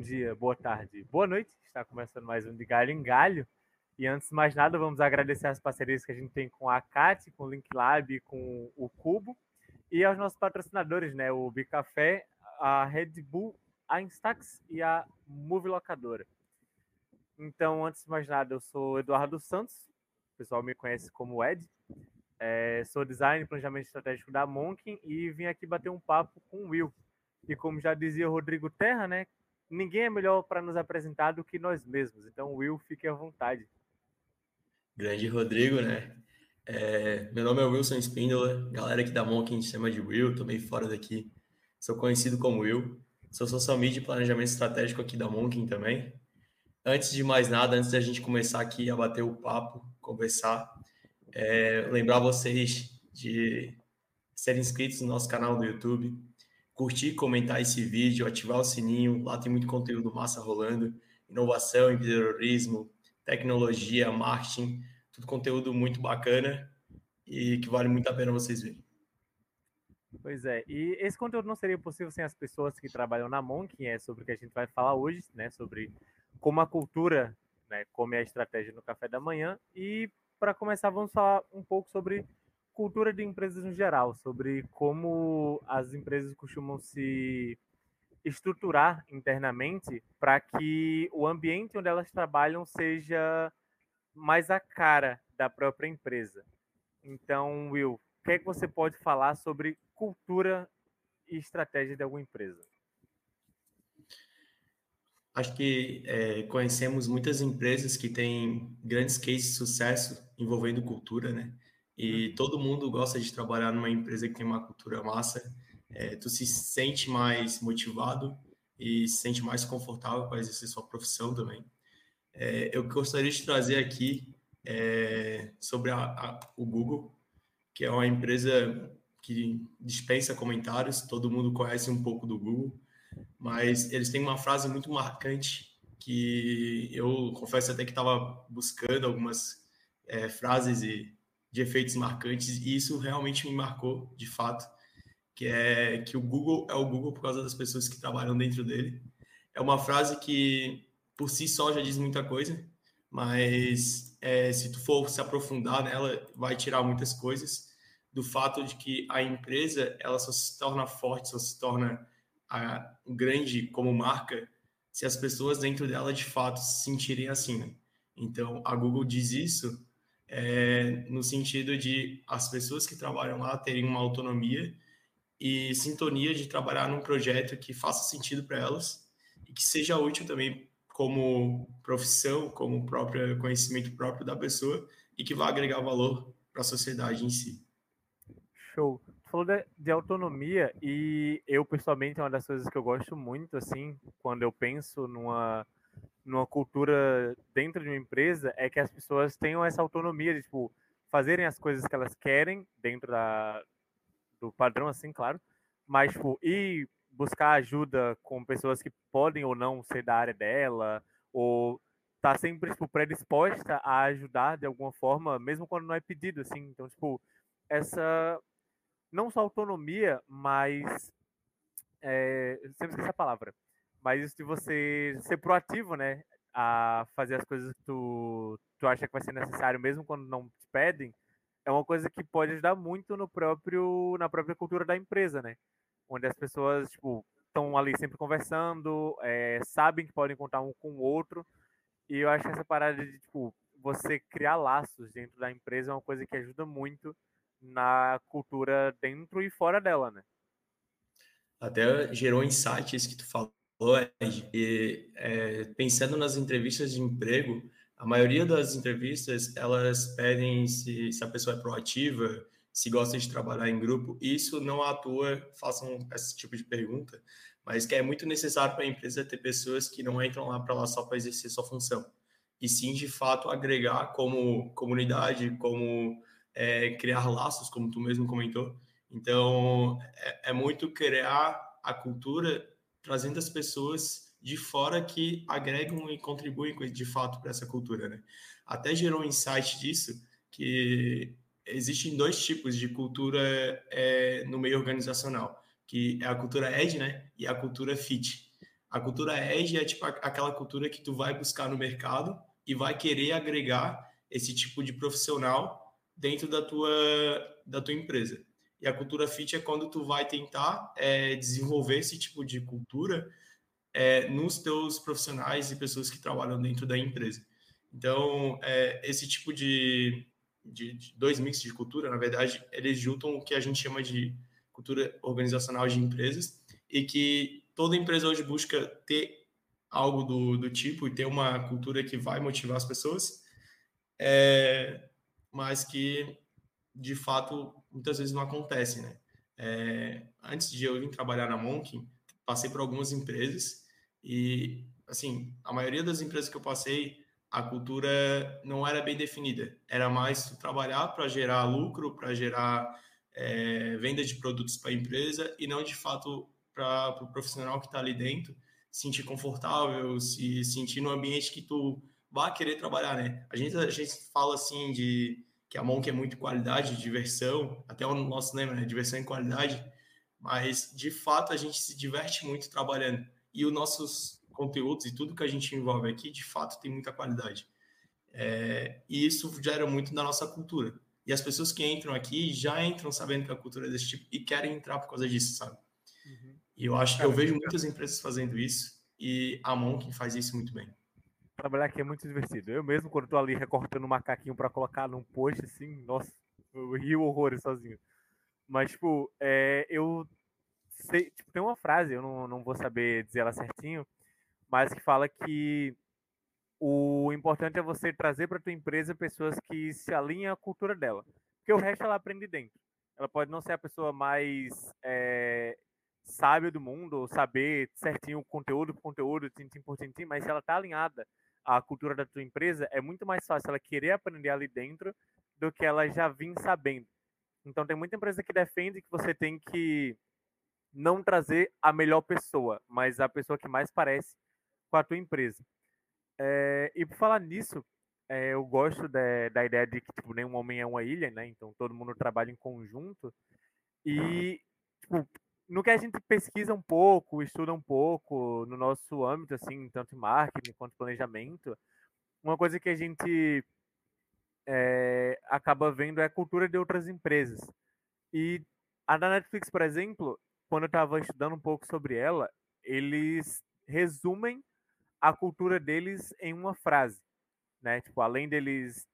bom dia, boa tarde, boa noite. Está começando mais um de Galho em Galho. E antes de mais nada, vamos agradecer as parcerias que a gente tem com a CAT, com o Link Lab, com o Cubo e aos nossos patrocinadores, né? O Bicafé, a Red Bull, a Instax e a Move Locadora. Então, antes de mais nada, eu sou Eduardo Santos, o pessoal me conhece como Ed. É, sou design e planejamento estratégico da Monkin e vim aqui bater um papo com o Will. E como já dizia o Rodrigo Terra, né? Ninguém é melhor para nos apresentar do que nós mesmos. Então, Will, fique à vontade. Grande Rodrigo, né? É, meu nome é Wilson Spindola, galera aqui da Monkin chama de Will, tô meio fora daqui. Sou conhecido como Will. Sou social media e planejamento estratégico aqui da Monkin também. Antes de mais nada, antes da gente começar aqui a bater o papo, conversar, é, lembrar vocês de serem inscritos no nosso canal do YouTube, curtir, comentar esse vídeo, ativar o sininho, lá tem muito conteúdo massa rolando, inovação, empreendedorismo, tecnologia, marketing, tudo conteúdo muito bacana e que vale muito a pena vocês verem. Pois é, e esse conteúdo não seria possível sem as pessoas que trabalham na Monk, é sobre o que a gente vai falar hoje, né, sobre como a cultura, né, como é a estratégia no café da manhã. E para começar vamos falar um pouco sobre cultura de empresas no geral, sobre como as empresas costumam se estruturar internamente para que o ambiente onde elas trabalham seja mais a cara da própria empresa. Então, Will, o que é que você pode falar sobre cultura e estratégia de alguma empresa? Acho que é, conhecemos muitas empresas que têm grandes cases de sucesso envolvendo cultura, né? E uhum. todo mundo gosta de trabalhar numa empresa que tem uma cultura massa. É, tu se sente mais motivado e se sente mais confortável para exercer sua profissão também. É, eu gostaria de trazer aqui é, sobre a, a, o Google, que é uma empresa que dispensa comentários, todo mundo conhece um pouco do Google, mas eles têm uma frase muito marcante que eu confesso até que estava buscando algumas é, frases e, de efeitos marcantes e isso realmente me marcou de fato, que é que o Google é o Google por causa das pessoas que trabalham dentro dele. É uma frase que por si só já diz muita coisa, mas é, se tu for se aprofundar nela, vai tirar muitas coisas do fato de que a empresa ela só se torna forte, só se torna a, grande como marca se as pessoas dentro dela de fato se sentirem assim. Né? Então a Google diz isso é, no sentido de as pessoas que trabalham lá terem uma autonomia e sintonia de trabalhar num projeto que faça sentido para elas e que seja útil também como profissão, como próprio conhecimento próprio da pessoa e que vai agregar valor para a sociedade em si. Show. Falou de, de, autonomia e eu pessoalmente é uma das coisas que eu gosto muito assim, quando eu penso numa numa cultura dentro de uma empresa é que as pessoas tenham essa autonomia de tipo fazerem as coisas que elas querem dentro da do padrão assim, claro, mas tipo ir buscar ajuda com pessoas que podem ou não ser da área dela, ou tá sempre tipo, predisposta a ajudar de alguma forma, mesmo quando não é pedido, assim. Então, tipo, essa não só autonomia, mas é, sempre esqueci a palavra, mas isso de você ser proativo, né, a fazer as coisas que tu, tu acha que vai ser necessário, mesmo quando não te pedem, é uma coisa que pode ajudar muito no próprio na própria cultura da empresa, né? onde as pessoas tipo estão ali sempre conversando, é, sabem que podem contar um com o outro. E eu acho que essa parada de tipo você criar laços dentro da empresa é uma coisa que ajuda muito na cultura dentro e fora dela, né? Até gerou insights que tu falou, e, é, pensando nas entrevistas de emprego, a maioria das entrevistas elas pedem se, se a pessoa é proativa, se gosta de trabalhar em grupo. Isso não atua, façam esse tipo de pergunta, mas que é muito necessário para a empresa ter pessoas que não entram lá para lá só para exercer sua função, e sim, de fato, agregar como comunidade, como é, criar laços, como tu mesmo comentou. Então, é, é muito criar a cultura trazendo as pessoas de fora que agregam e contribuem de fato para essa cultura, né? Até gerou um insight disso que existem dois tipos de cultura é, no meio organizacional, que é a cultura ED, né, e a cultura FIT. A cultura Edge é tipo aquela cultura que tu vai buscar no mercado e vai querer agregar esse tipo de profissional dentro da tua, da tua empresa. E a cultura fit é quando tu vai tentar é, desenvolver esse tipo de cultura é, nos teus profissionais e pessoas que trabalham dentro da empresa. Então, é, esse tipo de, de, de, dois mix de cultura, na verdade, eles juntam o que a gente chama de cultura organizacional de empresas e que toda empresa hoje busca ter algo do, do tipo e ter uma cultura que vai motivar as pessoas, é, mas que, de fato, muitas vezes não acontece, né? É, antes de eu vir trabalhar na Monk, passei por algumas empresas e, assim, a maioria das empresas que eu passei, a cultura não era bem definida. Era mais trabalhar para gerar lucro, para gerar é, venda de produtos para a empresa e não, de fato, para o pro profissional que está ali dentro se sentir confortável, se sentir no ambiente que tu vai querer trabalhar, né? A gente, a gente fala assim de que a Monk é muito qualidade, diversão, até o nosso lema, né? Diversão e qualidade, mas de fato a gente se diverte muito trabalhando. E os nossos conteúdos e tudo que a gente envolve aqui, de fato, tem muita qualidade. É, e isso gera muito da nossa cultura. E as pessoas que entram aqui já entram sabendo que a cultura é desse tipo e querem entrar por causa disso, sabe? Uhum. E eu acho que eu vejo muitas empresas fazendo isso e a Monk faz isso muito bem trabalhar aqui é muito divertido. Eu mesmo, quando tô ali recortando um macaquinho para colocar num post, assim, nossa, eu rio horrores sozinho. Mas, tipo, é, eu sei, tipo, tem uma frase, eu não, não vou saber dizer ela certinho, mas que fala que o importante é você trazer para tua empresa pessoas que se alinham à cultura dela. Porque o resto ela aprende dentro. Ela pode não ser a pessoa mais é, sábia do mundo, ou saber certinho conteúdo por conteúdo, tintim por tintim, mas se ela está alinhada a cultura da tua empresa, é muito mais fácil ela querer aprender ali dentro do que ela já vir sabendo. Então tem muita empresa que defende que você tem que não trazer a melhor pessoa, mas a pessoa que mais parece com a tua empresa. É, e por falar nisso, é, eu gosto de, da ideia de que tipo, nenhum homem é uma ilha, né? Então todo mundo trabalha em conjunto. E tipo, no que a gente pesquisa um pouco, estuda um pouco no nosso âmbito, assim, tanto em marketing quanto planejamento, uma coisa que a gente é, acaba vendo é a cultura de outras empresas. E a da Netflix, por exemplo, quando eu estava estudando um pouco sobre ela, eles resumem a cultura deles em uma frase, né? Tipo, além deles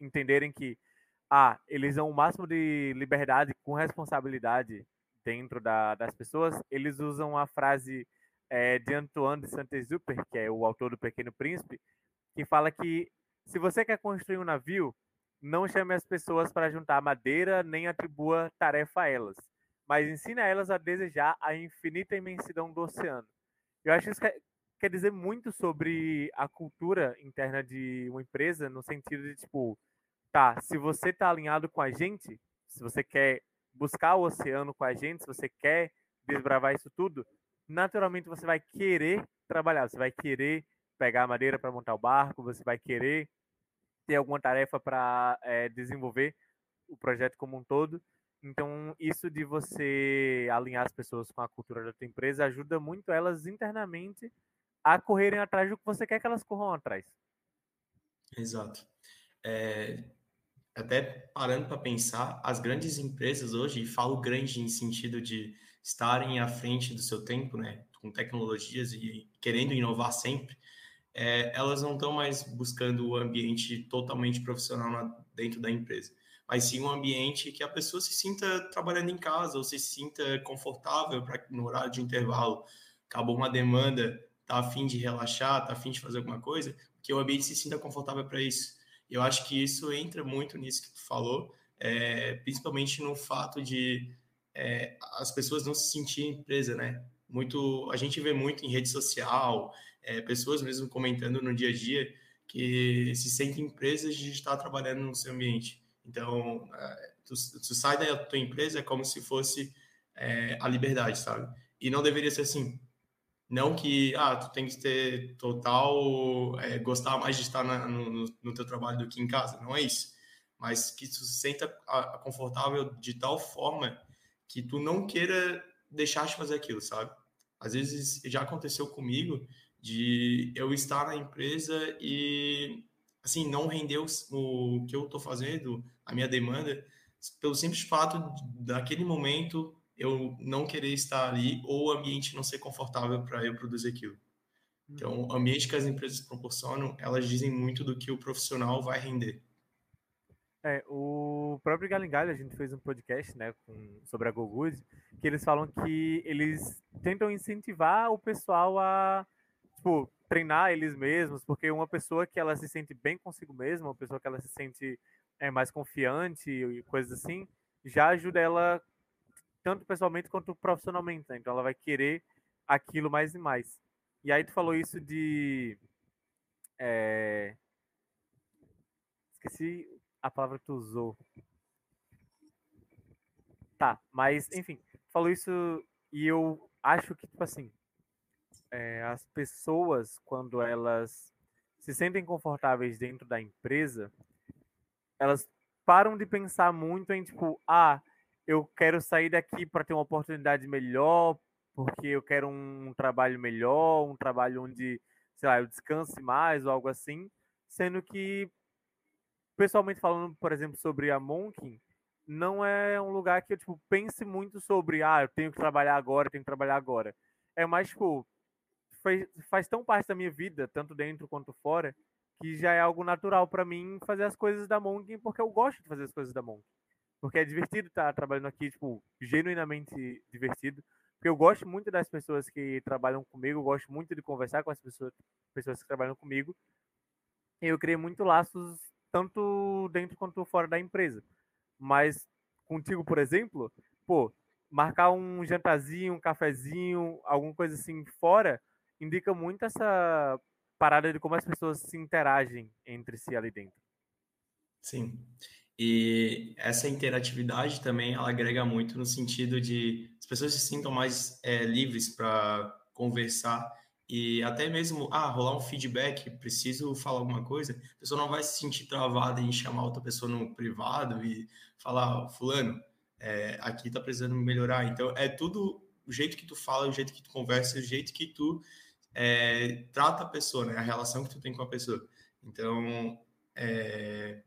entenderem que ah, eles dão o máximo de liberdade com responsabilidade dentro da, das pessoas, eles usam a frase é, de Antoine de Saint-Exupéry, que é o autor do Pequeno Príncipe, que fala que se você quer construir um navio, não chame as pessoas para juntar madeira, nem atribua tarefa a elas, mas ensine a elas a desejar a infinita imensidão do oceano. Eu acho que isso quer, quer dizer muito sobre a cultura interna de uma empresa, no sentido de, tipo, tá, se você está alinhado com a gente, se você quer buscar o oceano com a gente, se você quer desbravar isso tudo, naturalmente você vai querer trabalhar, você vai querer pegar madeira para montar o barco, você vai querer ter alguma tarefa para é, desenvolver o projeto como um todo. Então, isso de você alinhar as pessoas com a cultura da tua empresa ajuda muito elas internamente a correrem atrás do que você quer que elas corram atrás. Exato. É, até parando para pensar, as grandes empresas hoje, e falo grande em sentido de estarem à frente do seu tempo, né, com tecnologias e querendo inovar sempre, é, elas não estão mais buscando o ambiente totalmente profissional na, dentro da empresa, mas sim um ambiente que a pessoa se sinta trabalhando em casa ou se sinta confortável para no horário de intervalo, acabou uma demanda, tá a fim de relaxar, tá a fim de fazer alguma coisa, que o ambiente se sinta confortável para isso. Eu acho que isso entra muito nisso que tu falou, é, principalmente no fato de é, as pessoas não se sentirem presa, né? Muito, a gente vê muito em rede social, é, pessoas mesmo comentando no dia a dia que se sentem presas de estar trabalhando no seu ambiente. Então, é, tu, tu sai da tua empresa é como se fosse é, a liberdade, sabe? E não deveria ser assim. Não que, ah, tu tem que ter total, é, gostar mais de estar na, no, no teu trabalho do que em casa, não é isso. Mas que tu se sinta confortável de tal forma que tu não queira deixar de fazer aquilo, sabe? Às vezes já aconteceu comigo de eu estar na empresa e assim não render o, o que eu estou fazendo, a minha demanda, pelo simples fato daquele momento eu não querer estar ali ou o ambiente não ser confortável para eu produzir aquilo. Então, o ambiente que as empresas proporcionam, elas dizem muito do que o profissional vai render. É, o próprio Galingalho, a gente fez um podcast, né, com, sobre a GoGood, que eles falam que eles tentam incentivar o pessoal a, tipo, treinar eles mesmos, porque uma pessoa que ela se sente bem consigo mesma, uma pessoa que ela se sente é, mais confiante e coisas assim, já ajuda ela tanto pessoalmente quanto profissionalmente, né? Então ela vai querer aquilo mais e mais. E aí tu falou isso de... É... Esqueci a palavra que tu usou. Tá, mas enfim, falou isso e eu acho que, tipo assim, é, as pessoas, quando elas se sentem confortáveis dentro da empresa, elas param de pensar muito em, tipo, ah, eu quero sair daqui para ter uma oportunidade melhor, porque eu quero um trabalho melhor, um trabalho onde, sei lá, eu descanse mais ou algo assim, sendo que pessoalmente falando, por exemplo, sobre a Monkin, não é um lugar que eu tipo, pense muito sobre, ah, eu tenho que trabalhar agora, tenho que trabalhar agora. É mais, tipo, faz, faz tão parte da minha vida, tanto dentro quanto fora, que já é algo natural para mim fazer as coisas da Monkin, porque eu gosto de fazer as coisas da Monkin. Porque é divertido estar trabalhando aqui, tipo, genuinamente divertido. Porque eu gosto muito das pessoas que trabalham comigo, eu gosto muito de conversar com as pessoas, pessoas que trabalham comigo. E eu criei muito laços tanto dentro quanto fora da empresa. Mas contigo, por exemplo, pô, marcar um jantarzinho, um cafezinho, alguma coisa assim fora, indica muito essa parada de como as pessoas se interagem entre si ali dentro. Sim. E essa interatividade também ela agrega muito no sentido de as pessoas se sintam mais é, livres para conversar e até mesmo, ah, rolar um feedback, preciso falar alguma coisa, a pessoa não vai se sentir travada em chamar outra pessoa no privado e falar, fulano, é, aqui tá precisando melhorar. Então, é tudo o jeito que tu fala, o jeito que tu conversa, o jeito que tu é, trata a pessoa, né? A relação que tu tem com a pessoa. Então, é,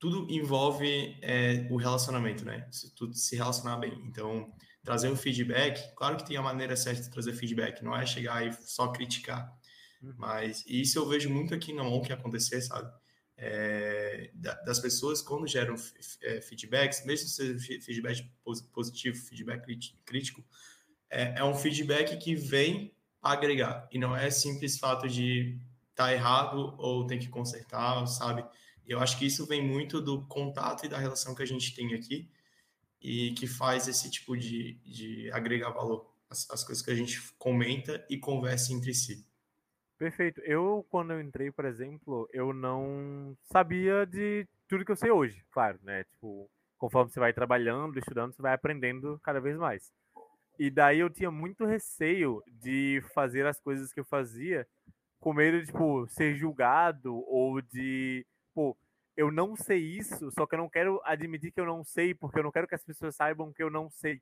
tudo envolve é, o relacionamento, né? Se tu se relacionar bem. Então, trazer um feedback, claro que tem a maneira certa de trazer feedback, não é chegar e só criticar. Uhum. Mas isso eu vejo muito aqui no ON que acontecer, sabe? É, das pessoas quando geram é, feedbacks, mesmo se seja feedback positivo, feedback crítico, é, é um feedback que vem agregar e não é simples fato de tá errado ou tem que consertar, sabe? Eu acho que isso vem muito do contato e da relação que a gente tem aqui e que faz esse tipo de, de agregar valor, as, as coisas que a gente comenta e conversa entre si. Perfeito. Eu, quando eu entrei, por exemplo, eu não sabia de tudo que eu sei hoje, claro, né? Tipo, conforme você vai trabalhando, estudando, você vai aprendendo cada vez mais. E daí eu tinha muito receio de fazer as coisas que eu fazia com medo de, tipo, ser julgado ou de, pô, eu não sei isso, só que eu não quero admitir que eu não sei, porque eu não quero que as pessoas saibam que eu não sei.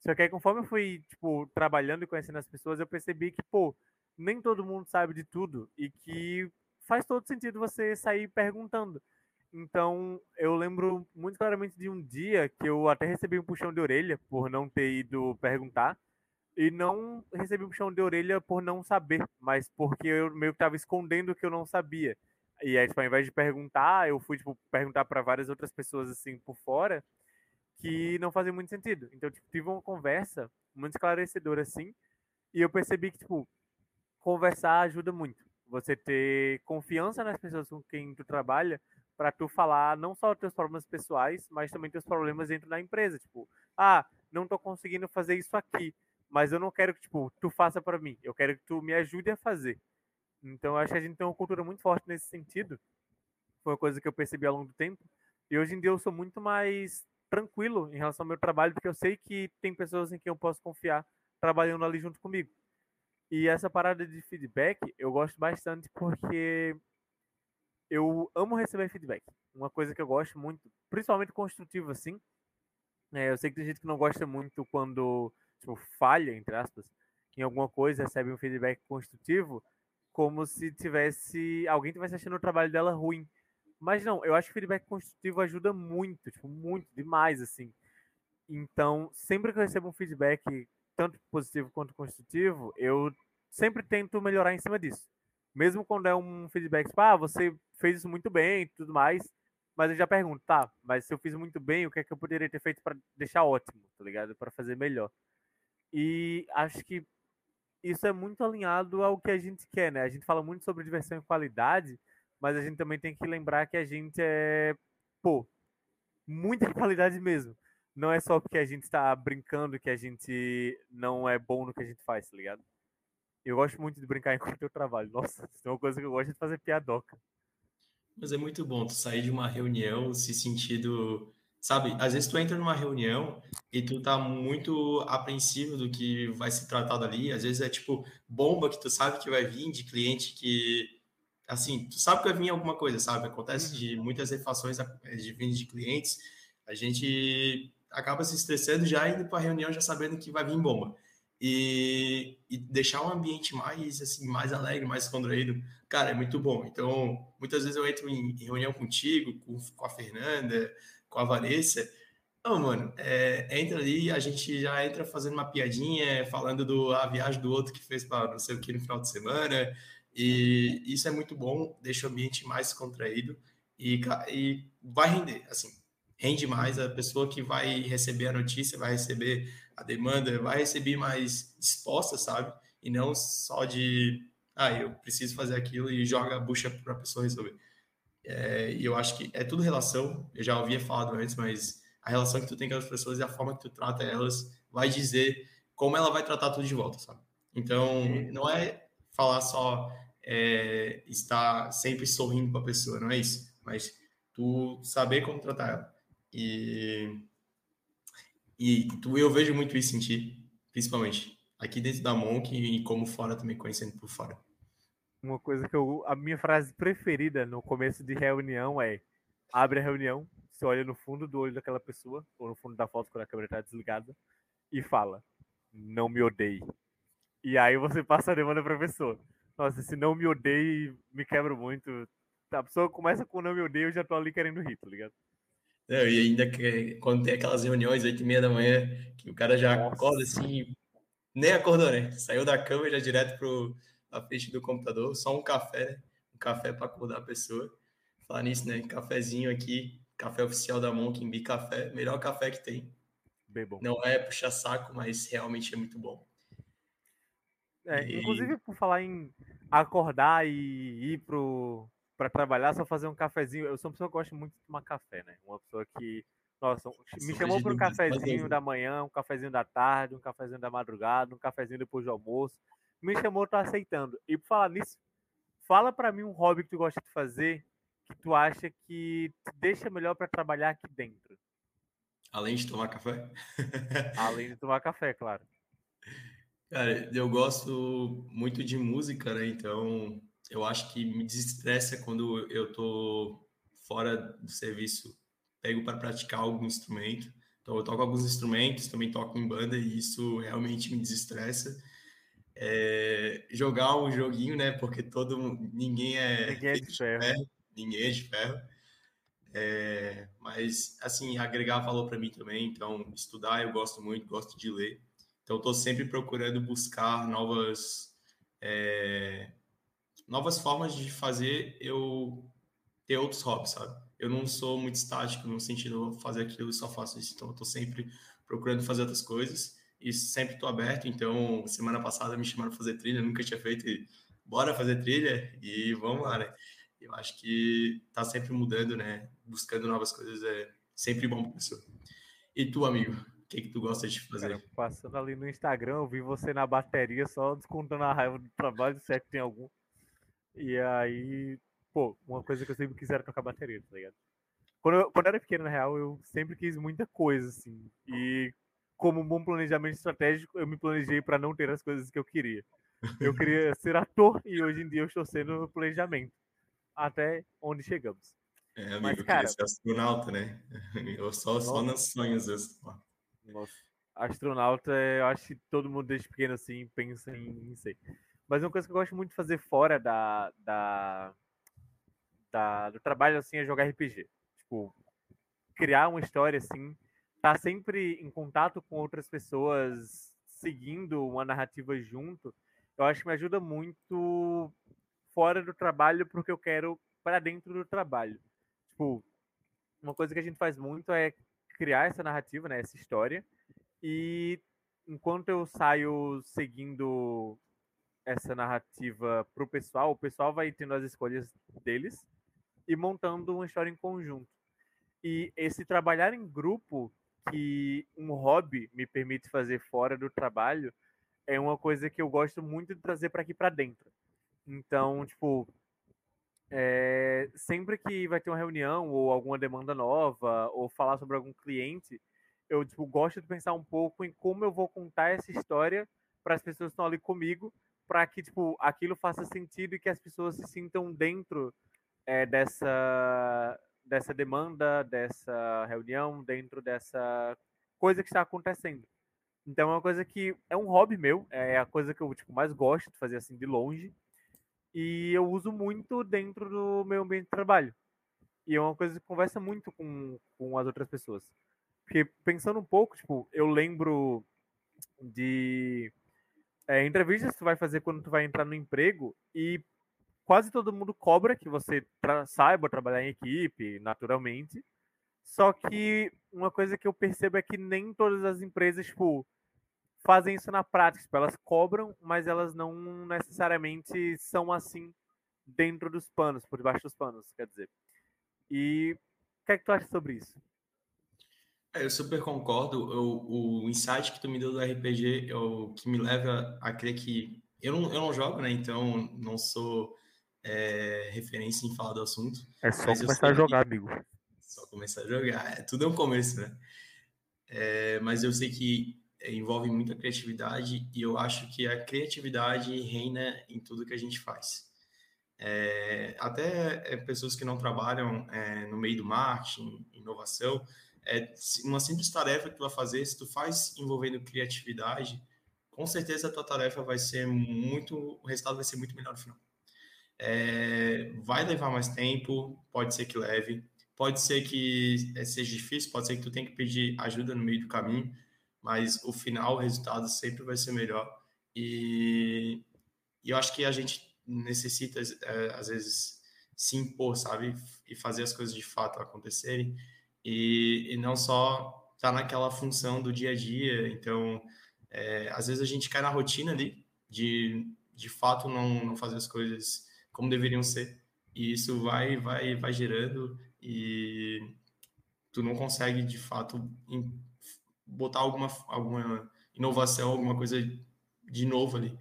Só que aí, conforme eu fui, tipo, trabalhando e conhecendo as pessoas, eu percebi que, pô, nem todo mundo sabe de tudo e que faz todo sentido você sair perguntando. Então, eu lembro muito claramente de um dia que eu até recebi um puxão de orelha por não ter ido perguntar. E não recebi um puxão de orelha por não saber, mas porque eu meio que estava escondendo o que eu não sabia. E aí, tipo, ao invés de perguntar, eu fui, tipo, perguntar para várias outras pessoas, assim, por fora, que não fazia muito sentido. Então, tipo, tive uma conversa muito esclarecedora, assim, e eu percebi que, tipo, conversar ajuda muito. Você ter confiança nas pessoas com quem tu trabalha para tu falar não só teus problemas pessoais, mas também teus problemas dentro da empresa. Tipo, ah, não tô conseguindo fazer isso aqui, mas eu não quero que, tipo, tu faça para mim. Eu quero que tu me ajude a fazer. Então, eu acho que a gente tem uma cultura muito forte nesse sentido. Foi uma coisa que eu percebi ao longo do tempo. E hoje em dia eu sou muito mais tranquilo em relação ao meu trabalho, porque eu sei que tem pessoas em quem eu posso confiar trabalhando ali junto comigo. E essa parada de feedback eu gosto bastante porque eu amo receber feedback. Uma coisa que eu gosto muito, principalmente construtivo assim. É, eu sei que tem gente que não gosta muito quando tipo, falha, entre aspas, em alguma coisa, recebe um feedback construtivo, como se tivesse alguém tivesse achando o trabalho dela ruim. Mas não, eu acho que feedback construtivo ajuda muito, tipo, muito, demais, assim. Então, sempre que eu recebo um feedback, tanto positivo quanto construtivo, eu sempre tento melhorar em cima disso. Mesmo quando é um feedback, tipo, ah, você fez isso muito bem e tudo mais, mas eu já pergunto, tá, mas se eu fiz muito bem, o que é que eu poderia ter feito para deixar ótimo, tá ligado? Para fazer melhor. E acho que isso é muito alinhado ao que a gente quer, né? A gente fala muito sobre diversão e qualidade, mas a gente também tem que lembrar que a gente é, pô, muita qualidade mesmo. Não é só porque a gente está brincando que a gente não é bom no que a gente faz, tá ligado? Eu gosto muito de brincar enquanto eu trabalho. Nossa, isso é uma coisa que eu gosto de fazer piadoca. Mas é muito bom tu sair de uma reunião se sentindo Sabe, às vezes tu entra numa reunião e tu tá muito apreensivo do que vai ser tratado ali, às vezes é tipo bomba que tu sabe que vai vir de cliente que assim, tu sabe que vai vir alguma coisa, sabe? Acontece de uhum. muitas refações de vindas de clientes, a gente acaba se estressando já indo para a reunião já sabendo que vai vir bomba. E, e, deixar o ambiente mais assim mais alegre, mais contraído, cara, é muito bom. Então, muitas vezes eu entro em reunião contigo, com, com a Fernanda, com a Vanessa. Não, mano, é, entra ali, a gente já entra fazendo uma piadinha, falando do a viagem do outro que fez para não sei o que no final de semana. E isso é muito bom, deixa o ambiente mais contraído e, e vai render, assim, rende mais a pessoa que vai receber a notícia, vai receber a demanda, vai receber mais disposta, sabe? E não só de, ah, eu preciso fazer aquilo e joga a bucha para a pessoa resolver. É, e eu acho que é tudo relação, eu já ouvia falado antes, mas a relação que tu tem com as pessoas e a forma que tu trata elas vai dizer como ela vai tratar tudo de volta, sabe? Então, não é falar só é, estar sempre sorrindo para a pessoa, não é isso, mas tu saber como tratar ela. E, e tu, eu vejo muito isso em ti, principalmente aqui dentro da Monk e como fora também, conhecendo por fora uma coisa que eu. A minha frase preferida no começo de reunião é: abre a reunião, você olha no fundo do olho daquela pessoa, ou no fundo da foto quando a câmera está desligada, e fala: não me odeie. E aí você passa a demanda para a pessoa. Nossa, se não me odeie, me quebra muito. A pessoa começa com não me odeie, eu já tô ali querendo rir, tá ligado? Não, e ainda que quando tem aquelas reuniões, 8 e meia da manhã, que o cara já Nossa. acorda assim, nem acordou, né? Saiu da cama já direto pro, à frente do computador, só um café, né? Um café para acordar a pessoa. Falar nisso, né? Cafezinho aqui, café oficial da Monk, em Café, melhor café que tem. Bem bom. Não é puxar saco, mas realmente é muito bom. É, e... Inclusive, por falar em acordar e ir pro para trabalhar, só fazer um cafezinho. Eu sou uma pessoa que gosta muito de tomar café, né? Uma pessoa que, nossa, me chamou para um cafezinho da manhã, um cafezinho da tarde, um cafezinho da madrugada, um cafezinho depois do almoço me chamou, tô aceitando. E por falar nisso, fala para mim um hobby que tu gosta de fazer que tu acha que te deixa melhor para trabalhar aqui dentro. Além de tomar café? Além de tomar café, claro. Cara, eu gosto muito de música, né? Então, eu acho que me desestressa quando eu tô fora do serviço, pego para praticar algum instrumento. Então, eu toco alguns instrumentos, também toco em banda e isso realmente me desestressa é, jogar um joguinho, né? Porque todo ninguém é, ninguém é de ferro. ferro. ninguém é de ferro. É, mas assim agregar valor para mim também. Então estudar eu gosto muito, gosto de ler. Então estou sempre procurando buscar novas é, novas formas de fazer eu ter outros hobbies, sabe? Eu não sou muito estático no sentido de fazer aquilo e só faço isso. Então estou sempre procurando fazer outras coisas e sempre estou aberto. Então, semana passada me chamaram para fazer trilha, nunca tinha feito, e bora fazer trilha e vamos lá, né? Eu acho que tá sempre mudando, né? Buscando novas coisas é sempre bom para pessoa. E tu, amigo, o que que tu gosta de fazer? Cara, passando ali no Instagram, eu vi você na bateria só descontando a raiva do trabalho, se é que tem algum. E aí, pô, uma coisa que eu sempre quis era tocar bateria, tá ligado? Quando eu, quando eu era pequeno, na real, eu sempre quis muita coisa, assim. E como um bom planejamento estratégico, eu me planejei para não ter as coisas que eu queria. Eu queria ser ator e hoje em dia eu estou sendo planejamento. Até onde chegamos. É, amigo, Mas, cara, eu queria ser astronauta, né? Eu só, só nos sonhos. Eu... Nossa. astronauta, eu acho que todo mundo desde pequeno assim pensa em, em ser. Mas uma coisa que eu gosto muito de fazer fora da, da, da, do trabalho assim é jogar RPG. Tipo, criar uma história assim, tá sempre em contato com outras pessoas, seguindo uma narrativa junto, eu acho que me ajuda muito fora do trabalho porque eu quero para dentro do trabalho. Tipo, uma coisa que a gente faz muito é criar essa narrativa, né, essa história, e enquanto eu saio seguindo essa narrativa para o pessoal, o pessoal vai tendo as escolhas deles e montando uma história em conjunto. E esse trabalhar em grupo que um hobby me permite fazer fora do trabalho é uma coisa que eu gosto muito de trazer para aqui para dentro. Então, tipo, é, sempre que vai ter uma reunião ou alguma demanda nova ou falar sobre algum cliente, eu tipo, gosto de pensar um pouco em como eu vou contar essa história para as pessoas que estão ali comigo, para que tipo aquilo faça sentido e que as pessoas se sintam dentro é, dessa dessa demanda, dessa reunião, dentro dessa coisa que está acontecendo. Então é uma coisa que é um hobby meu, é a coisa que eu tipo, mais gosto de fazer assim de longe. E eu uso muito dentro do meu ambiente de trabalho. E é uma coisa que conversa muito com, com as outras pessoas. Porque pensando um pouco, tipo, eu lembro de é, entrevistas que tu vai fazer quando tu vai entrar no emprego e quase todo mundo cobra que você tra saiba trabalhar em equipe, naturalmente. Só que uma coisa que eu percebo é que nem todas as empresas, tipo, fazem isso na prática. Tipo, elas cobram, mas elas não necessariamente são assim dentro dos panos, por debaixo dos panos, quer dizer. E o que é que tu acha sobre isso? É, eu super concordo. Eu, o insight que tu me deu do RPG é o que me leva a crer que eu não, eu não jogo, né? Então não sou é, referência em falar do assunto. É só começar a jogar, que... amigo. Só começar a jogar. É, tudo é um começo, né? É, mas eu sei que envolve muita criatividade e eu acho que a criatividade reina em tudo que a gente faz. É, até é, pessoas que não trabalham é, no meio do marketing, inovação, é uma simples tarefa que tu vai fazer, se tu faz envolvendo criatividade, com certeza a tua tarefa vai ser muito, o resultado vai ser muito melhor no final. É, vai levar mais tempo, pode ser que leve, pode ser que é, seja difícil, pode ser que tu tenha que pedir ajuda no meio do caminho, mas o final, o resultado sempre vai ser melhor. E, e eu acho que a gente necessita, é, às vezes, se impor, sabe? E fazer as coisas de fato acontecerem. E, e não só estar tá naquela função do dia a dia. Então, é, às vezes a gente cai na rotina ali de, de fato, não, não fazer as coisas como deveriam ser. E isso vai, vai, vai gerando e tu não consegue, de fato, botar alguma, alguma inovação, alguma coisa de novo ali.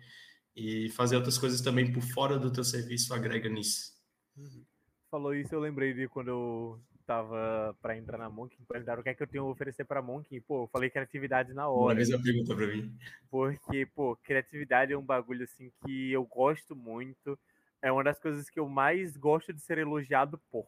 E fazer outras coisas também por fora do teu serviço agrega nisso. Uhum. Falou isso, eu lembrei de quando eu tava para entrar na Monk, perguntaram o que é que eu tenho a oferecer para Monk, e, pô, eu falei criatividade na hora. Uma mesma pergunta para mim. Porque, pô, criatividade é um bagulho assim que eu gosto muito é uma das coisas que eu mais gosto de ser elogiado por.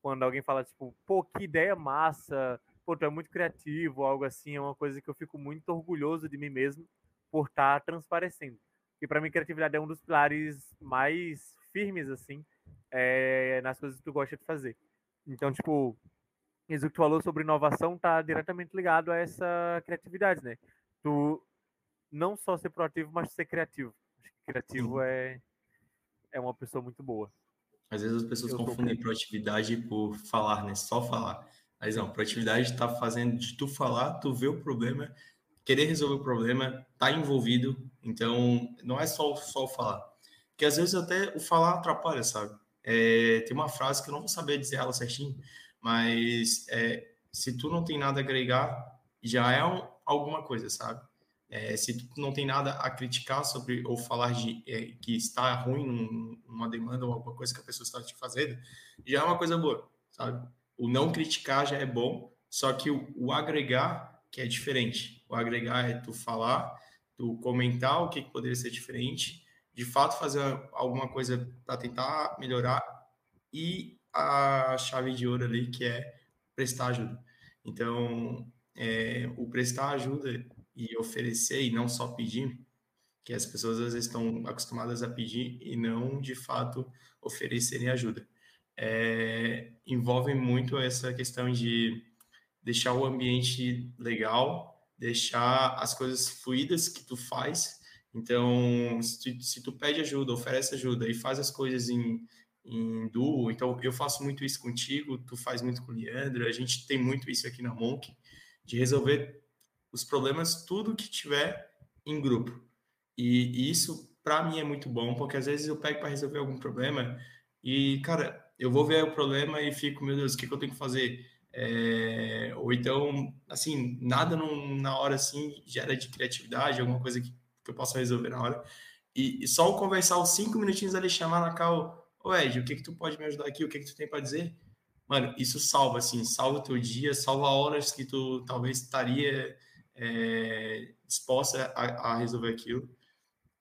Quando alguém fala, tipo, pô, que ideia massa, pô, tu é muito criativo, algo assim, é uma coisa que eu fico muito orgulhoso de mim mesmo por estar tá transparecendo. E para mim, criatividade é um dos pilares mais firmes, assim, é, nas coisas que tu gosta de fazer. Então, tipo, isso que tu falou sobre inovação tá diretamente ligado a essa criatividade, né? Tu não só ser proativo, mas ser criativo. Acho que criativo é é uma pessoa muito boa. Às vezes as pessoas eu confundem proatividade por falar, né? Só falar. Mas não, proatividade está fazendo de tu falar, tu ver o problema, querer resolver o problema, tá envolvido. Então, não é só, só falar. Porque às vezes até o falar atrapalha, sabe? É, tem uma frase que eu não vou saber dizer ela certinho, mas é, se tu não tem nada a agregar, já é um, alguma coisa, sabe? É, se tu não tem nada a criticar sobre ou falar de é, que está ruim numa demanda ou alguma coisa que a pessoa está te fazendo, já é uma coisa boa, sabe? O não criticar já é bom, só que o, o agregar que é diferente. O agregar é tu falar, tu comentar o que, que poderia ser diferente, de fato fazer alguma coisa para tentar melhorar e a chave de ouro ali que é prestar ajuda. Então, é, o prestar ajuda e oferecer e não só pedir, que as pessoas às vezes estão acostumadas a pedir e não de fato oferecerem ajuda. É, envolve muito essa questão de deixar o ambiente legal, deixar as coisas fluídas que tu faz. Então, se tu, se tu pede ajuda, oferece ajuda e faz as coisas em, em duo, então eu faço muito isso contigo, tu faz muito com o Leandro, a gente tem muito isso aqui na Monk, de resolver os problemas, tudo que tiver em grupo. E, isso, para mim, é muito bom, porque às vezes eu pego para resolver algum problema e, cara, eu vou ver o problema e fico, meu Deus, o que, que eu tenho que fazer? É, ou então, assim, nada na hora assim gera de criatividade, alguma coisa que, que eu possa resolver na hora. E, e só conversar os cinco minutinhos ali, chamar na cal, ô Ed, o que que tu pode me ajudar aqui? O que que tu tem para dizer? Mano, isso salva, assim, salva o teu dia, salva horas que tu talvez estaria é, disposta a, a resolver aquilo.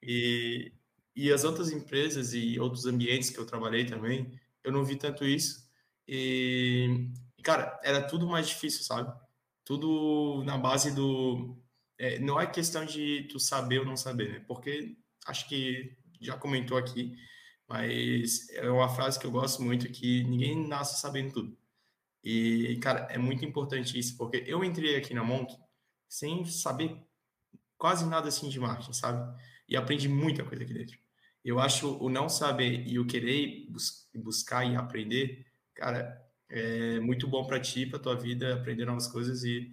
E, e as outras empresas e outros ambientes que eu trabalhei também, eu não vi tanto isso. E, cara, era tudo mais difícil, sabe? Tudo na base do. É, não é questão de tu saber ou não saber, né? Porque acho que já comentou aqui, mas é uma frase que eu gosto muito que ninguém nasce sabendo tudo. E, cara, é muito importante isso, porque eu entrei aqui na Monk sem saber quase nada assim de marketing, sabe? e aprendi muita coisa aqui dentro. Eu acho o não saber e o querer bus buscar e aprender, cara, é muito bom para ti, para tua vida, aprender novas coisas e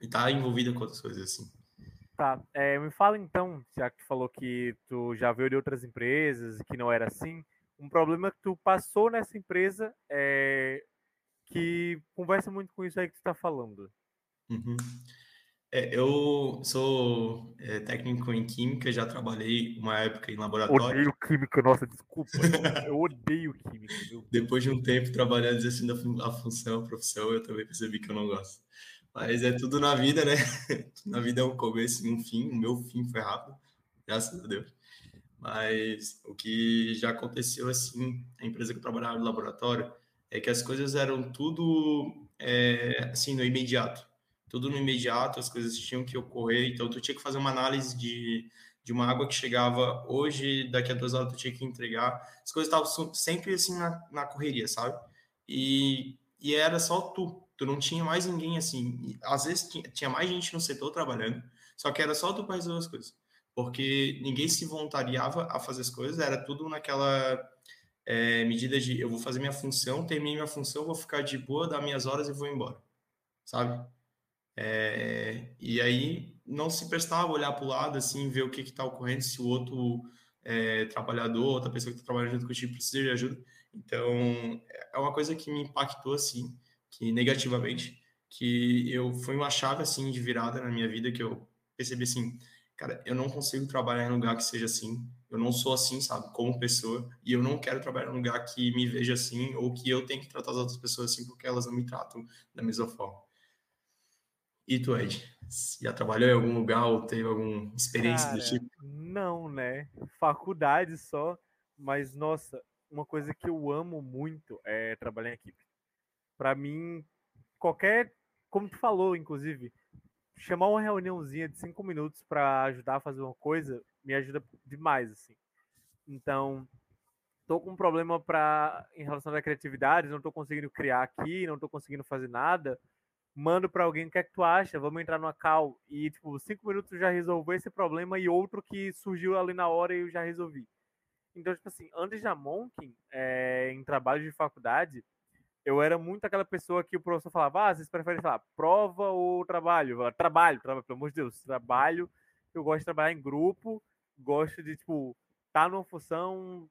estar tá envolvida com outras coisas assim. Tá, é, me fala então, já que tu falou que tu já veio de outras empresas e que não era assim, um problema que tu passou nessa empresa é que conversa muito com isso aí que tu está falando. Uhum. É, eu sou é, técnico em química, já trabalhei uma época em laboratório. Odeio química, nossa, desculpa. eu odeio química. Meu. Depois de um tempo trabalhando exercendo a função, a profissão, eu também percebi que eu não gosto. Mas é tudo na vida, né? na vida é um começo e um fim. O meu fim foi rápido, graças a Deus. Mas o que já aconteceu assim, a empresa que eu trabalhava no laboratório, é que as coisas eram tudo é, assim no imediato tudo no imediato, as coisas tinham que ocorrer, então tu tinha que fazer uma análise de, de uma água que chegava hoje, daqui a duas horas tu tinha que entregar, as coisas estavam sempre assim na, na correria, sabe? E, e era só tu, tu não tinha mais ninguém assim, às vezes tinha, tinha mais gente no setor trabalhando, só que era só tu para resolver as coisas, porque ninguém se voluntariava a fazer as coisas, era tudo naquela é, medida de eu vou fazer minha função, terminei minha função, vou ficar de boa, dar minhas horas e vou embora, sabe? É, e aí não se prestava olhar para o lado, assim, ver o que está ocorrendo, se o outro é, trabalhador, outra pessoa que está trabalhando junto contigo precisa de ajuda. Então, é uma coisa que me impactou, assim, que negativamente, que eu foi uma chave, assim, de virada na minha vida, que eu percebi, assim, cara, eu não consigo trabalhar em lugar que seja assim, eu não sou assim, sabe, como pessoa, e eu não quero trabalhar em um lugar que me veja assim, ou que eu tenho que tratar as outras pessoas assim, porque elas não me tratam da mesma forma. E tu, Ed? Já trabalhou em algum lugar ou teve alguma experiência Cara, do tipo? Não, né? Faculdade só, mas nossa, uma coisa que eu amo muito é trabalhar em equipe. Para mim, qualquer, como tu falou, inclusive, chamar uma reuniãozinha de cinco minutos para ajudar a fazer uma coisa me ajuda demais, assim. Então, tô com um problema para em relação à criatividade, não tô conseguindo criar aqui, não tô conseguindo fazer nada mando para alguém o que é que tu acha, vamos entrar numa call e tipo, cinco minutos já resolveu esse problema e outro que surgiu ali na hora e eu já resolvi. Então, tipo assim, antes da Monkin, é, em trabalho de faculdade, eu era muito aquela pessoa que o professor falava, ah, vocês preferem, falar prova ou trabalho? Trabalho, trabalho, pelo amor de Deus, trabalho, eu gosto de trabalhar em grupo, gosto de, tipo, estar tá numa função,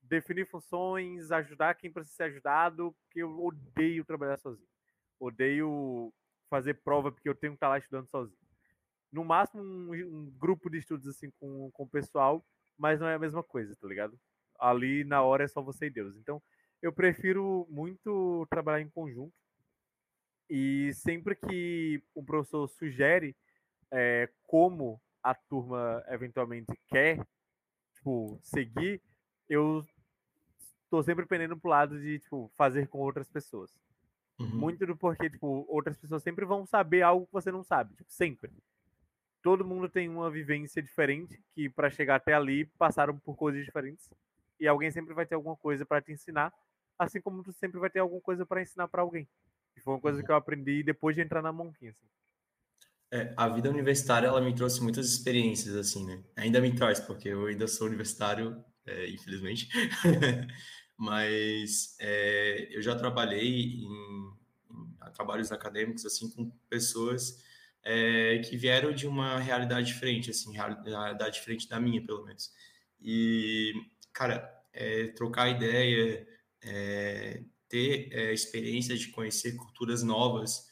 definir funções, ajudar quem precisa ser ajudado, porque eu odeio trabalhar sozinho odeio fazer prova porque eu tenho que estar lá estudando sozinho. No máximo, um, um grupo de estudos assim com, com o pessoal, mas não é a mesma coisa, tá ligado? Ali na hora é só você e Deus. Então, eu prefiro muito trabalhar em conjunto. E sempre que o professor sugere é, como a turma eventualmente quer tipo, seguir, eu estou sempre pendendo pro lado de tipo, fazer com outras pessoas. Uhum. Muito do porquê, tipo, outras pessoas sempre vão saber algo que você não sabe, tipo, sempre. todo mundo tem uma vivência diferente, que para chegar até ali passaram por coisas diferentes, e alguém sempre vai ter alguma coisa para te ensinar, assim como tu sempre vai ter alguma coisa para ensinar para alguém. E foi uma coisa uhum. que eu aprendi depois de entrar na Monkin, assim. É, a vida universitária ela me trouxe muitas experiências assim, né? Ainda me traz porque eu ainda sou universitário, é, infelizmente. Mas é, eu já trabalhei em, em, trabalhos acadêmicos assim com pessoas é, que vieram de uma realidade diferente, assim, realidade diferente da minha, pelo menos. E, cara, é, trocar ideia, ter experiência de conhecer culturas novas,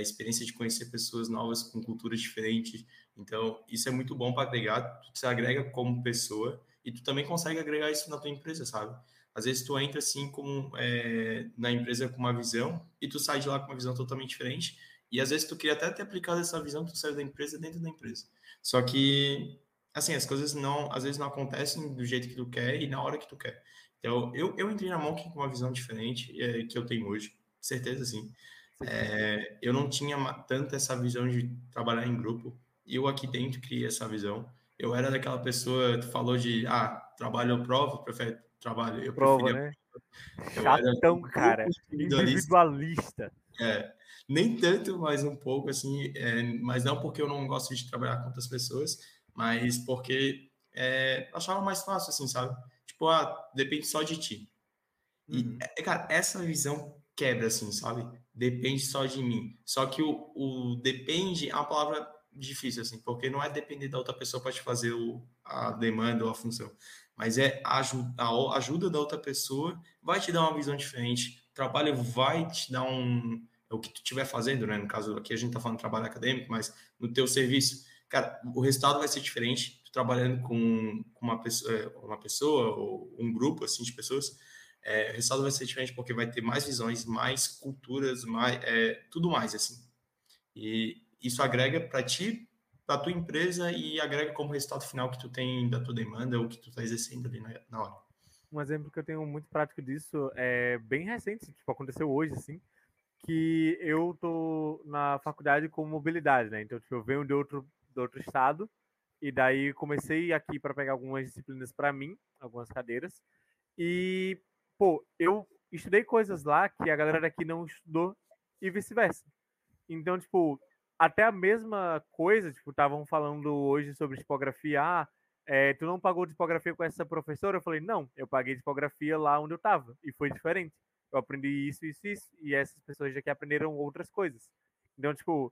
experiência de conhecer pessoas novas com culturas diferentes. Então, isso é muito bom para agregar, tu se agrega como pessoa e tu também consegue agregar isso na tua empresa, sabe? Às vezes tu entra assim com, é, na empresa com uma visão e tu sai de lá com uma visão totalmente diferente e às vezes tu queria até ter aplicado essa visão, tu sai da empresa dentro da empresa. Só que, assim, as coisas não, às vezes não acontecem do jeito que tu quer e na hora que tu quer. Então, eu, eu entrei na Monk com uma visão diferente é, que eu tenho hoje, certeza sim. É, eu não tinha tanto essa visão de trabalhar em grupo. Eu aqui dentro criei essa visão. Eu era daquela pessoa, tu falou de, ah, trabalho eu provo, prefere trabalho. Eu prova, né? Chatão, cara. Individualista. É, nem tanto, mas um pouco, assim, é, mas não porque eu não gosto de trabalhar com outras pessoas, mas porque é, achava mais fácil, assim, sabe? Tipo, ah, depende só de ti. E, uhum. é, cara, essa visão quebra, assim, sabe? Depende só de mim. Só que o, o depende é uma palavra difícil, assim, porque não é depender da outra pessoa para te fazer o, a demanda ou a função, mas é a ajuda, a ajuda da outra pessoa vai te dar uma visão diferente. O trabalho vai te dar um. É o que tu estiver fazendo, né? No caso aqui a gente tá falando de trabalho acadêmico, mas no teu serviço, cara, o resultado vai ser diferente. Tu trabalhando com, com uma pessoa, é, uma pessoa ou um grupo assim de pessoas, é, o resultado vai ser diferente porque vai ter mais visões, mais culturas, mais é, tudo mais assim. E isso agrega para ti, para tua empresa e agrega como resultado final que tu tem da tua demanda ou que tu está exercendo ali na, na hora. Um exemplo que eu tenho muito prático disso é bem recente, tipo aconteceu hoje assim, que eu tô na faculdade com mobilidade, né? Então tipo, eu venho de outro de outro estado e daí comecei aqui para pegar algumas disciplinas para mim, algumas cadeiras. E pô, eu estudei coisas lá que a galera daqui não estudou e vice-versa. Então, tipo, até a mesma coisa, tipo, estavam falando hoje sobre tipografia. Ah, é, tu não pagou tipografia com essa professora? Eu falei, não, eu paguei tipografia lá onde eu estava e foi diferente. Eu aprendi isso, isso, isso, e essas pessoas já que aprenderam outras coisas. Então, tipo,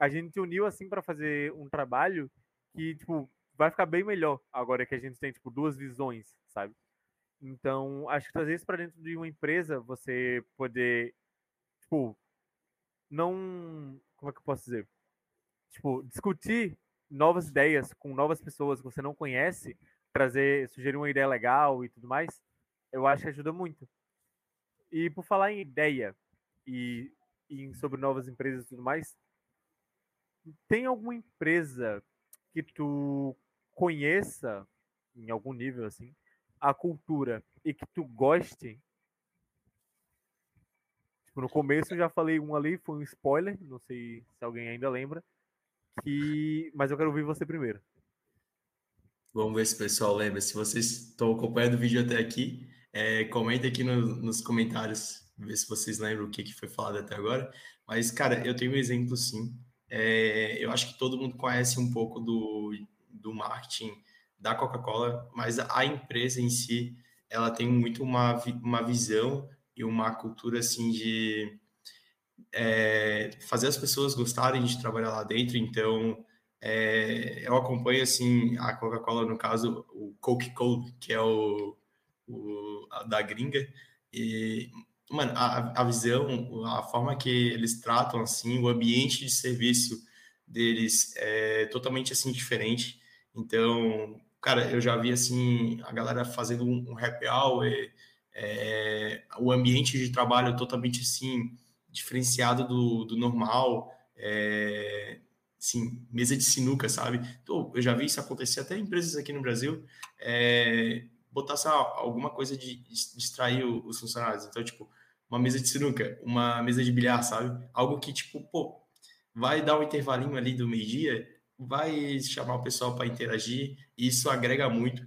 a gente uniu assim para fazer um trabalho que, tipo, vai ficar bem melhor agora que a gente tem, tipo, duas visões, sabe? Então, acho que trazer isso para dentro de uma empresa, você poder, tipo, não. Como é que eu posso dizer? Tipo, discutir novas ideias com novas pessoas que você não conhece, trazer, sugerir uma ideia legal e tudo mais, eu acho que ajuda muito. E por falar em ideia e, e sobre novas empresas e tudo mais, tem alguma empresa que tu conheça em algum nível assim a cultura e que tu goste, no começo eu já falei um ali, foi um spoiler, não sei se alguém ainda lembra, que... mas eu quero ouvir você primeiro. Vamos ver se o pessoal lembra. Se vocês estão acompanhando o vídeo até aqui, é, comenta aqui no, nos comentários, ver se vocês lembram o que, que foi falado até agora. Mas, cara, eu tenho um exemplo sim. É, eu acho que todo mundo conhece um pouco do, do marketing da Coca-Cola, mas a empresa em si, ela tem muito uma, uma visão e uma cultura assim de é, fazer as pessoas gostarem de trabalhar lá dentro. Então, é, eu acompanho assim a Coca-Cola, no caso, o Coca-Cola, que é o, o da gringa, e mano, a, a visão, a forma que eles tratam assim, o ambiente de serviço deles é totalmente assim diferente. Então, cara, eu já vi assim a galera fazendo um, um happy hour, é, o ambiente de trabalho totalmente assim diferenciado do, do normal, é, assim, mesa de sinuca, sabe? Então, eu já vi isso acontecer até em empresas aqui no Brasil, é, botar alguma coisa de distrair os funcionários. Então, tipo, uma mesa de sinuca, uma mesa de bilhar, sabe? Algo que, tipo, pô, vai dar um intervalinho ali do meio-dia, vai chamar o pessoal para interagir, e isso agrega muito.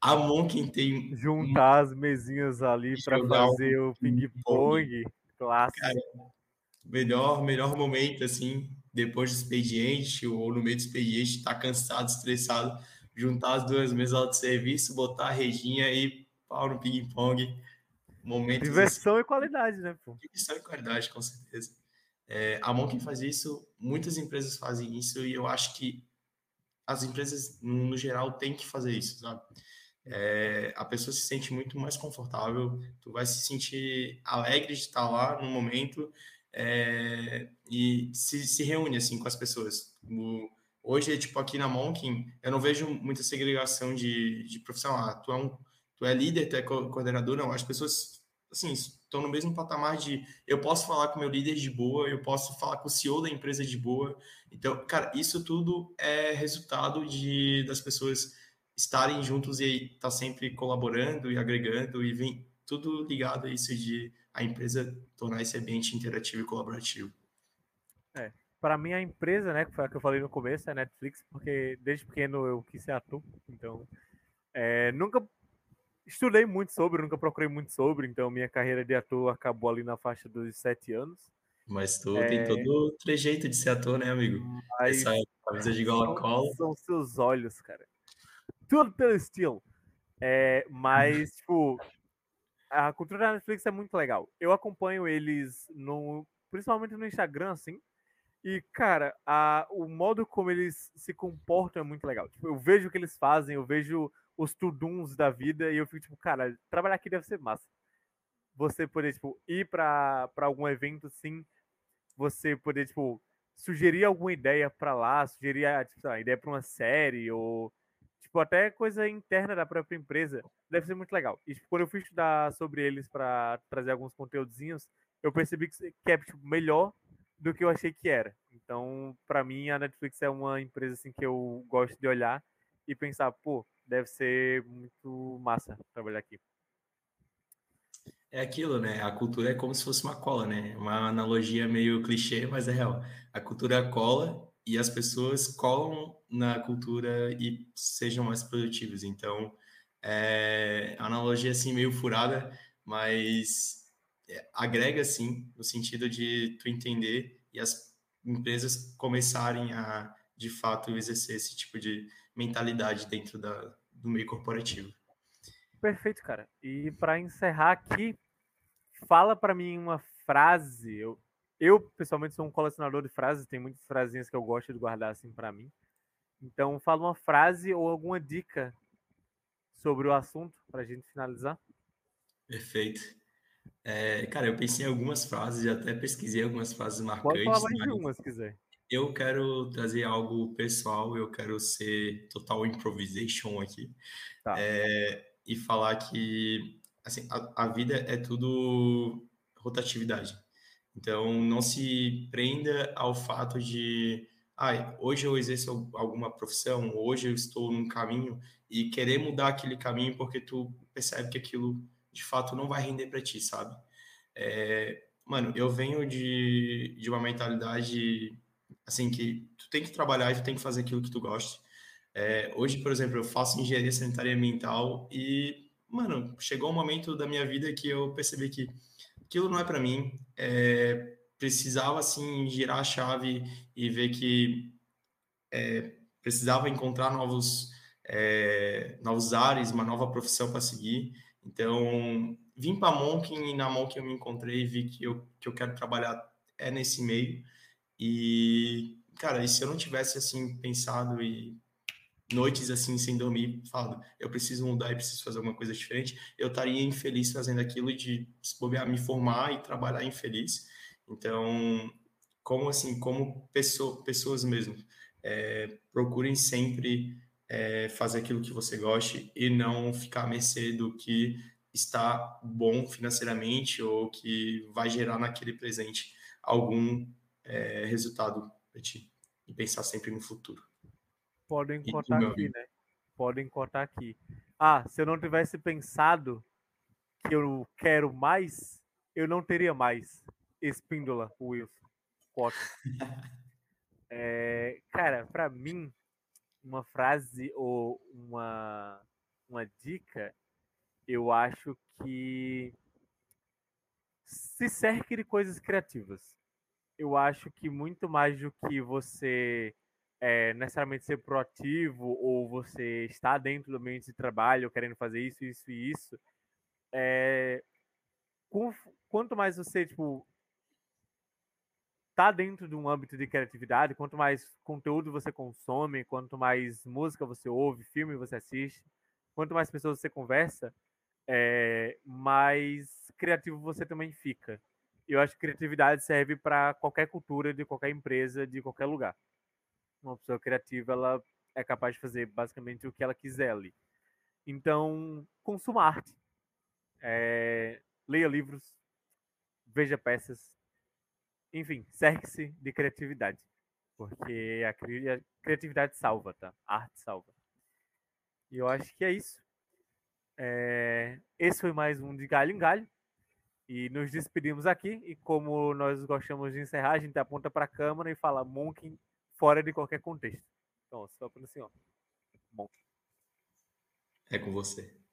A Monkin tem. Juntar as mesinhas ali para fazer um o ping-pong clássico. Cara, melhor, melhor momento, assim, depois do expediente ou no meio do expediente, tá cansado, estressado, juntar as duas mesas de serviço, botar a redinha e pau no ping-pong. Momentos Diversão assim, e qualidade, né, pô? Diversão e qualidade, com certeza. É, a Monkin faz isso, muitas empresas fazem isso, e eu acho que as empresas, no geral, têm que fazer isso, sabe? É, a pessoa se sente muito mais confortável, tu vai se sentir alegre de estar lá no momento é, e se, se reúne assim com as pessoas. O, hoje, tipo, aqui na Monkin, eu não vejo muita segregação de, de profissão. Ah, tu é, um, tu é líder, tu é coordenador, não. As pessoas, assim, estão no mesmo patamar de eu posso falar com meu líder de boa, eu posso falar com o CEO da empresa de boa. Então, cara, isso tudo é resultado de das pessoas estarem juntos e estar tá sempre colaborando e agregando e vem tudo ligado a isso de a empresa tornar esse ambiente interativo e colaborativo. É, para mim a empresa, né, que foi a que eu falei no começo, é a Netflix, porque desde pequeno eu quis ser ator, então é, nunca estudei muito sobre, nunca procurei muito sobre, então minha carreira de ator acabou ali na faixa dos sete anos. Mas tu é... tem todo o trejeito de ser ator, né, amigo? Mas... Essa camisa de gola cola. São seus olhos, cara tudo pelo estilo. É, mas, tipo, a cultura da Netflix é muito legal. Eu acompanho eles no, principalmente no Instagram, assim. E, cara, a, o modo como eles se comportam é muito legal. Tipo, eu vejo o que eles fazem, eu vejo os tuduns da vida e eu fico tipo, cara, trabalhar aqui deve ser massa. Você poder, tipo, ir para algum evento, sim. Você poder, tipo, sugerir alguma ideia para lá, sugerir a, tipo, a ideia para uma série ou tipo, até coisa interna da própria empresa, deve ser muito legal. E tipo, quando eu fui estudar sobre eles para trazer alguns conteúdozinhos, eu percebi que, é tipo, melhor do que eu achei que era. Então, para mim, a Netflix é uma empresa assim que eu gosto de olhar e pensar, pô, deve ser muito massa trabalhar aqui. É aquilo, né? A cultura é como se fosse uma cola, né? Uma analogia meio clichê, mas é real. A cultura cola e as pessoas colam na cultura e sejam mais produtivas. Então, é analogia assim meio furada, mas é, agrega sim no sentido de tu entender e as empresas começarem a de fato exercer esse tipo de mentalidade dentro da, do meio corporativo. Perfeito, cara. E para encerrar aqui, fala para mim uma frase. Eu, eu, pessoalmente, sou um colecionador de frases, tem muitas frasinhas que eu gosto de guardar assim para mim. Então, fala uma frase ou alguma dica sobre o assunto para a gente finalizar. Perfeito. É, cara, eu pensei em algumas frases, até pesquisei algumas frases marcantes. Pode falar mais de uma, se quiser. Eu quero trazer algo pessoal, eu quero ser total improvisation aqui. Tá. É, e falar que assim, a, a vida é tudo rotatividade. Então, não se prenda ao fato de, ah, hoje eu exerço alguma profissão, hoje eu estou num caminho e querer mudar aquele caminho porque tu percebe que aquilo de fato não vai render para ti, sabe? É, mano, eu venho de, de uma mentalidade assim que tu tem que trabalhar e tu tem que fazer aquilo que tu gosta. É, hoje, por exemplo, eu faço engenharia sanitária e ambiental e, mano, chegou um momento da minha vida que eu percebi que aquilo não é para mim. É, precisava assim girar a chave e ver que é, precisava encontrar novos é, novos ares, uma nova profissão para seguir. Então vim para Monkin e na Monkin eu me encontrei e vi que eu que eu quero trabalhar é nesse meio e cara, e se eu não tivesse assim pensado e noites assim sem dormir, falando, eu preciso mudar e preciso fazer alguma coisa diferente, eu estaria infeliz fazendo aquilo de me formar e trabalhar infeliz. Então, como assim, como pessoa, pessoas mesmo, é, procurem sempre é, fazer aquilo que você goste e não ficar à mercê do que está bom financeiramente ou que vai gerar naquele presente algum é, resultado para ti. E pensar sempre no futuro podem cortar aqui, né? Podem cortar aqui. Ah, se eu não tivesse pensado que eu quero mais, eu não teria mais. Espíndola, Wilson. Corta. É, cara, para mim, uma frase ou uma, uma dica, eu acho que se cerque de coisas criativas. Eu acho que muito mais do que você é, necessariamente ser proativo ou você estar dentro do ambiente de trabalho querendo fazer isso, isso e isso, é, quanto mais você tipo tá dentro de um âmbito de criatividade, quanto mais conteúdo você consome, quanto mais música você ouve, filme você assiste, quanto mais pessoas você conversa, é, mais criativo você também fica. Eu acho que criatividade serve para qualquer cultura, de qualquer empresa, de qualquer lugar. Uma pessoa criativa, ela é capaz de fazer basicamente o que ela quiser ali. Então, consuma arte. É, leia livros, veja peças, enfim, cerque-se de criatividade. Porque a, cri a criatividade salva, tá? A arte salva. E eu acho que é isso. É... Esse foi mais um de galho em galho. E nos despedimos aqui. E como nós gostamos de encerrar, a gente aponta para a câmera e fala Monk fora de qualquer contexto. Então, só para assim, ó. Monk. É com você.